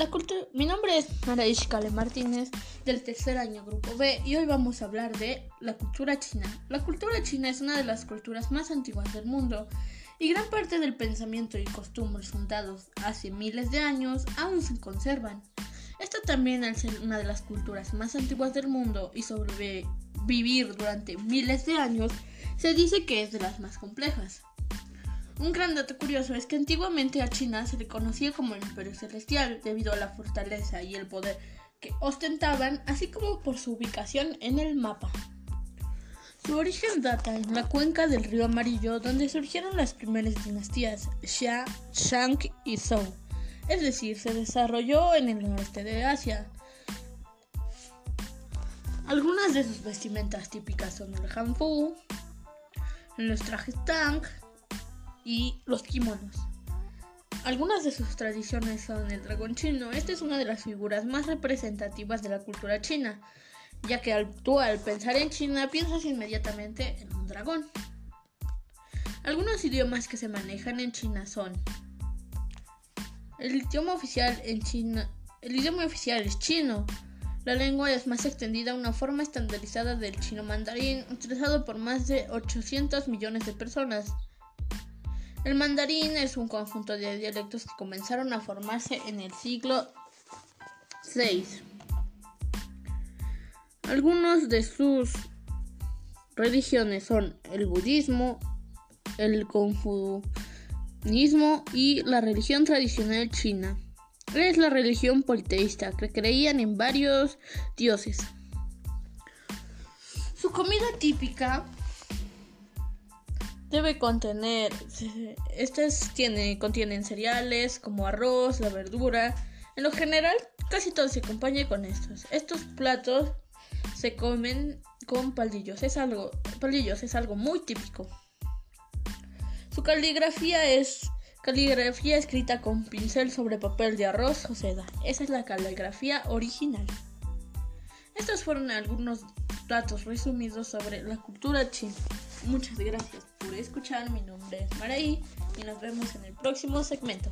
La cultura... Mi nombre es Maraish Kale Martínez del tercer año Grupo B y hoy vamos a hablar de la cultura china. La cultura china es una de las culturas más antiguas del mundo y gran parte del pensamiento y costumbres fundados hace miles de años aún se conservan. Esta también al ser una de las culturas más antiguas del mundo y sobrevivir durante miles de años, se dice que es de las más complejas. Un gran dato curioso es que antiguamente a China se le conocía como el Imperio Celestial debido a la fortaleza y el poder que ostentaban, así como por su ubicación en el mapa. Su origen data en la cuenca del río Amarillo, donde surgieron las primeras dinastías Xia, Shang y Zhou. Es decir, se desarrolló en el noreste de Asia. Algunas de sus vestimentas típicas son el hanfu, los trajes tang, y los kimonos. Algunas de sus tradiciones son el dragón chino. Esta es una de las figuras más representativas de la cultura china, ya que tú al pensar en China piensas inmediatamente en un dragón. Algunos idiomas que se manejan en China son el idioma oficial en China. El idioma oficial es chino. La lengua es más extendida, una forma estandarizada del chino mandarín, utilizado por más de 800 millones de personas. El mandarín es un conjunto de dialectos que comenzaron a formarse en el siglo VI. Algunos de sus religiones son el budismo, el confucianismo y la religión tradicional china. Es la religión politeísta que creían en varios dioses. Su comida típica debe contener, estas tiene, contienen cereales como arroz, la verdura. En lo general, casi todo se acompaña con estos. Estos platos se comen con palillos. Es algo, palillos es algo muy típico. Su caligrafía es caligrafía escrita con pincel sobre papel de arroz o seda. Esa es la caligrafía original. Estos fueron algunos datos resumidos sobre la cultura china. Muchas gracias por escuchar. Mi nombre es Maraí y nos vemos en el próximo segmento.